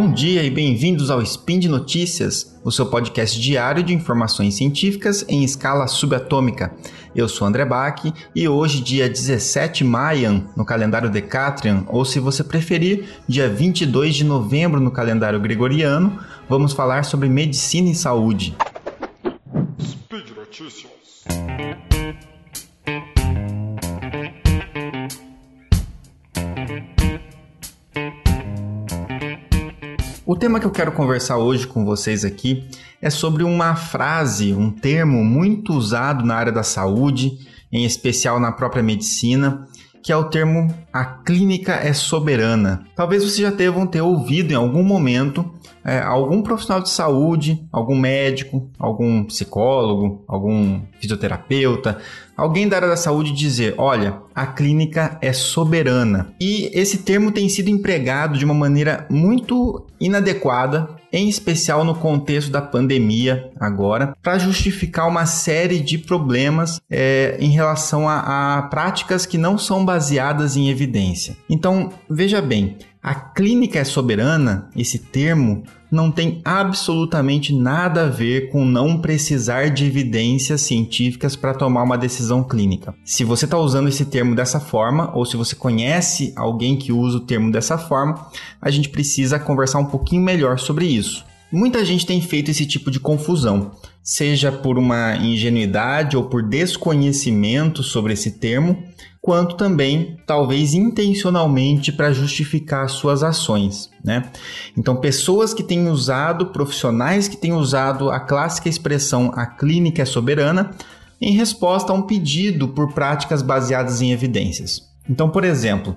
Bom dia e bem-vindos ao Spin de Notícias, o seu podcast diário de informações científicas em escala subatômica. Eu sou André Bach e hoje, dia 17 Mayan, no calendário Decatrian, ou se você preferir, dia 22 de novembro no calendário gregoriano, vamos falar sobre medicina e saúde. Speed Notícias. O tema que eu quero conversar hoje com vocês aqui é sobre uma frase, um termo muito usado na área da saúde, em especial na própria medicina, que é o termo a clínica é soberana. Talvez vocês já devam ter ouvido em algum momento é, algum profissional de saúde, algum médico, algum psicólogo, algum fisioterapeuta, alguém da área da saúde dizer: olha, a clínica é soberana. E esse termo tem sido empregado de uma maneira muito inadequada, em especial no contexto da pandemia agora, para justificar uma série de problemas é, em relação a, a práticas que não são baseadas em evidência. Então, veja bem, a clínica é soberana, esse termo, não tem absolutamente nada a ver com não precisar de evidências científicas para tomar uma decisão clínica. Se você está usando esse termo dessa forma, ou se você conhece alguém que usa o termo dessa forma, a gente precisa conversar um pouquinho melhor sobre isso. Muita gente tem feito esse tipo de confusão, seja por uma ingenuidade ou por desconhecimento sobre esse termo, quanto também, talvez intencionalmente, para justificar suas ações. Né? Então, pessoas que têm usado, profissionais que têm usado a clássica expressão a clínica é soberana em resposta a um pedido por práticas baseadas em evidências. Então, por exemplo,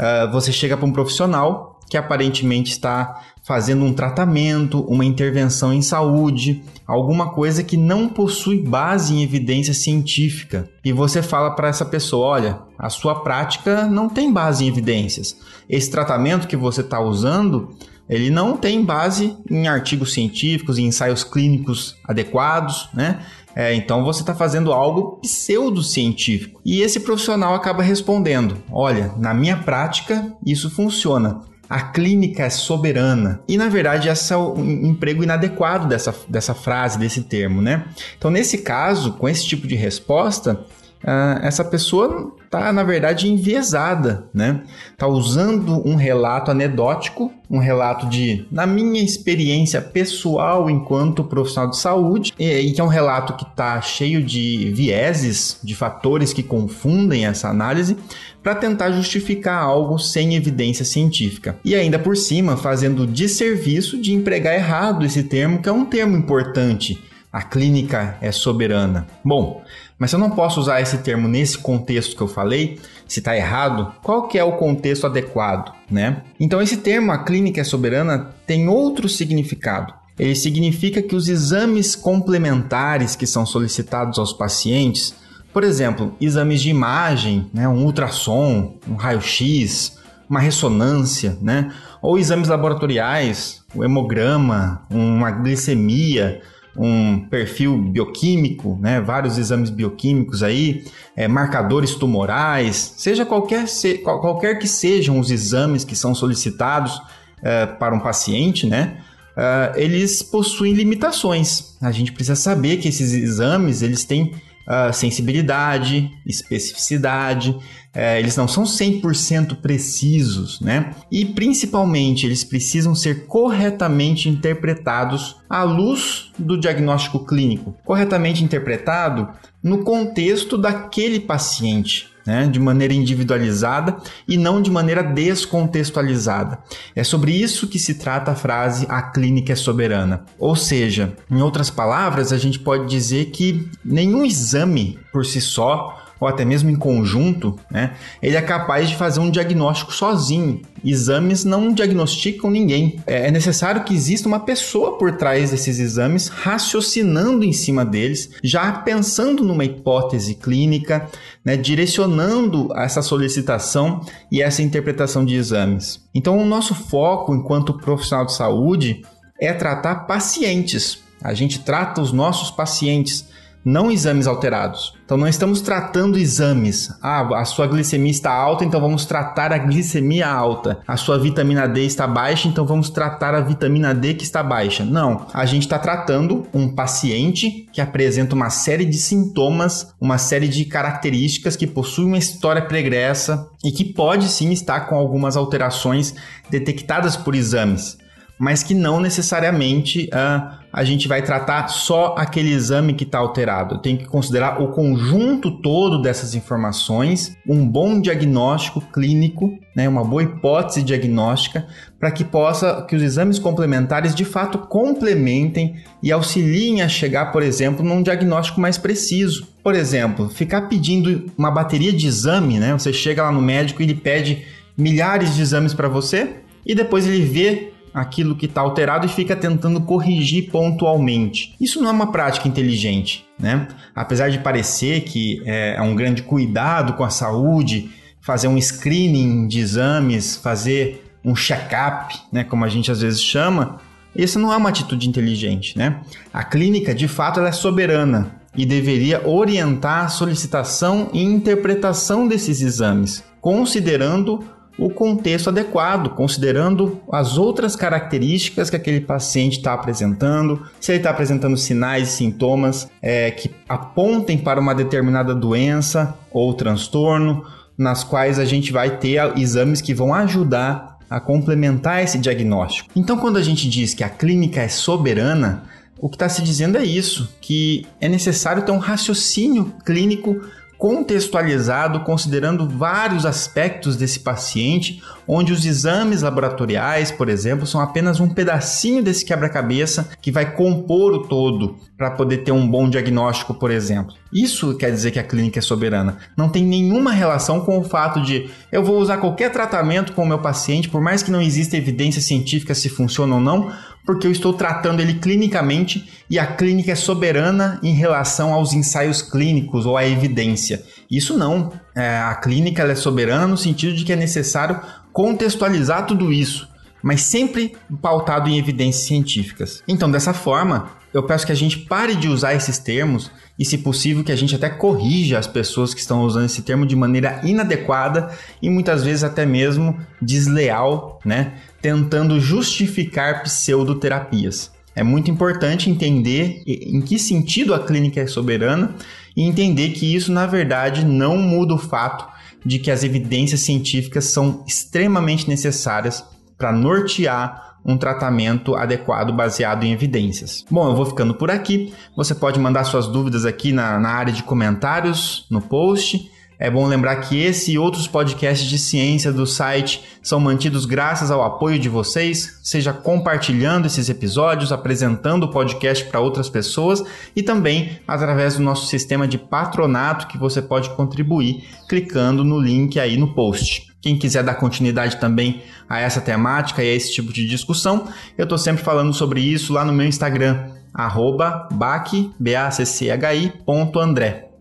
uh, você chega para um profissional que aparentemente está fazendo um tratamento, uma intervenção em saúde, alguma coisa que não possui base em evidência científica. E você fala para essa pessoa: olha, a sua prática não tem base em evidências. Esse tratamento que você está usando. Ele não tem base em artigos científicos, em ensaios clínicos adequados, né? É, então você está fazendo algo pseudocientífico. E esse profissional acaba respondendo: Olha, na minha prática isso funciona a clínica é soberana. E na verdade, esse é o emprego inadequado dessa, dessa frase, desse termo, né? Então, nesse caso, com esse tipo de resposta, uh, essa pessoa está, na verdade, enviesada, né? Está usando um relato anedótico, um relato de, na minha experiência pessoal enquanto profissional de saúde, e, e que é um relato que está cheio de vieses, de fatores que confundem essa análise, para tentar justificar algo sem evidência científica. E ainda por cima, fazendo desserviço de empregar errado esse termo, que é um termo importante. A clínica é soberana. Bom, mas se eu não posso usar esse termo nesse contexto que eu falei, se está errado, qual que é o contexto adequado, né? Então esse termo, a clínica é soberana, tem outro significado. Ele significa que os exames complementares que são solicitados aos pacientes por exemplo, exames de imagem, né, um ultrassom, um raio-x, uma ressonância, né, ou exames laboratoriais, o hemograma, uma glicemia, um perfil bioquímico, né, vários exames bioquímicos aí, é, marcadores tumorais, seja qualquer, se, qualquer que sejam os exames que são solicitados é, para um paciente, né, é, eles possuem limitações. A gente precisa saber que esses exames eles têm uh, sensibilidade, especificidade, é, eles não são 100% precisos, né? E principalmente eles precisam ser corretamente interpretados à luz do diagnóstico clínico, corretamente interpretado no contexto daquele paciente né, de maneira individualizada e não de maneira descontextualizada. É sobre isso que se trata a frase a clínica é soberana. Ou seja, em outras palavras, a gente pode dizer que nenhum exame por si só ou até mesmo em conjunto, né, ele é capaz de fazer um diagnóstico sozinho. Exames não diagnosticam ninguém. É, é necessário que exista uma pessoa por trás desses exames, raciocinando em cima deles, já pensando numa hipótese clínica, né, direcionando essa solicitação e essa interpretação de exames. Então, o nosso foco enquanto profissional de saúde é tratar pacientes. A gente trata os nossos pacientes não exames alterados. Então não estamos tratando exames. Ah, a sua glicemia está alta, então vamos tratar a glicemia alta. A sua vitamina D está baixa, então vamos tratar a vitamina D que está baixa. Não, a gente está tratando um paciente que apresenta uma série de sintomas, uma série de características que possui uma história pregressa e que pode sim estar com algumas alterações detectadas por exames mas que não necessariamente uh, a gente vai tratar só aquele exame que está alterado. Tem que considerar o conjunto todo dessas informações, um bom diagnóstico clínico, né, uma boa hipótese diagnóstica, para que possa que os exames complementares de fato complementem e auxiliem a chegar, por exemplo, num diagnóstico mais preciso. Por exemplo, ficar pedindo uma bateria de exame, né? Você chega lá no médico e ele pede milhares de exames para você e depois ele vê aquilo que está alterado e fica tentando corrigir pontualmente. Isso não é uma prática inteligente, né? Apesar de parecer que é, é um grande cuidado com a saúde, fazer um screening de exames, fazer um check-up, né, como a gente às vezes chama, isso não é uma atitude inteligente, né? A clínica, de fato, ela é soberana e deveria orientar a solicitação e interpretação desses exames, considerando o contexto adequado, considerando as outras características que aquele paciente está apresentando, se ele está apresentando sinais e sintomas é, que apontem para uma determinada doença ou transtorno, nas quais a gente vai ter exames que vão ajudar a complementar esse diagnóstico. Então, quando a gente diz que a clínica é soberana, o que está se dizendo é isso, que é necessário ter um raciocínio clínico contextualizado considerando vários aspectos desse paciente, onde os exames laboratoriais, por exemplo, são apenas um pedacinho desse quebra-cabeça que vai compor o todo para poder ter um bom diagnóstico, por exemplo. Isso quer dizer que a clínica é soberana. Não tem nenhuma relação com o fato de eu vou usar qualquer tratamento com o meu paciente, por mais que não exista evidência científica se funciona ou não, porque eu estou tratando ele clinicamente e a clínica é soberana em relação aos ensaios clínicos ou à evidência. Isso não. É, a clínica é soberana no sentido de que é necessário contextualizar tudo isso, mas sempre pautado em evidências científicas. Então, dessa forma, eu peço que a gente pare de usar esses termos e, se possível, que a gente até corrija as pessoas que estão usando esse termo de maneira inadequada e muitas vezes até mesmo desleal, né? Tentando justificar pseudoterapias. É muito importante entender em que sentido a clínica é soberana e entender que isso, na verdade, não muda o fato de que as evidências científicas são extremamente necessárias para nortear um tratamento adequado baseado em evidências. Bom, eu vou ficando por aqui. Você pode mandar suas dúvidas aqui na, na área de comentários no post. É bom lembrar que esse e outros podcasts de ciência do site são mantidos graças ao apoio de vocês, seja compartilhando esses episódios, apresentando o podcast para outras pessoas e também através do nosso sistema de patronato que você pode contribuir clicando no link aí no post. Quem quiser dar continuidade também a essa temática e a esse tipo de discussão, eu estou sempre falando sobre isso lá no meu Instagram, arroba.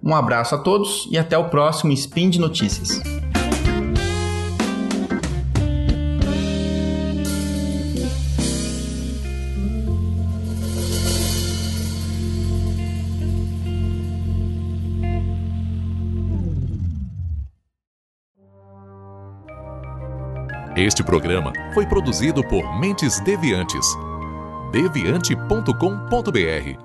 Um abraço a todos e até o próximo Spin de Notícias. Este programa foi produzido por Mentes Deviantes. deviante.com.br.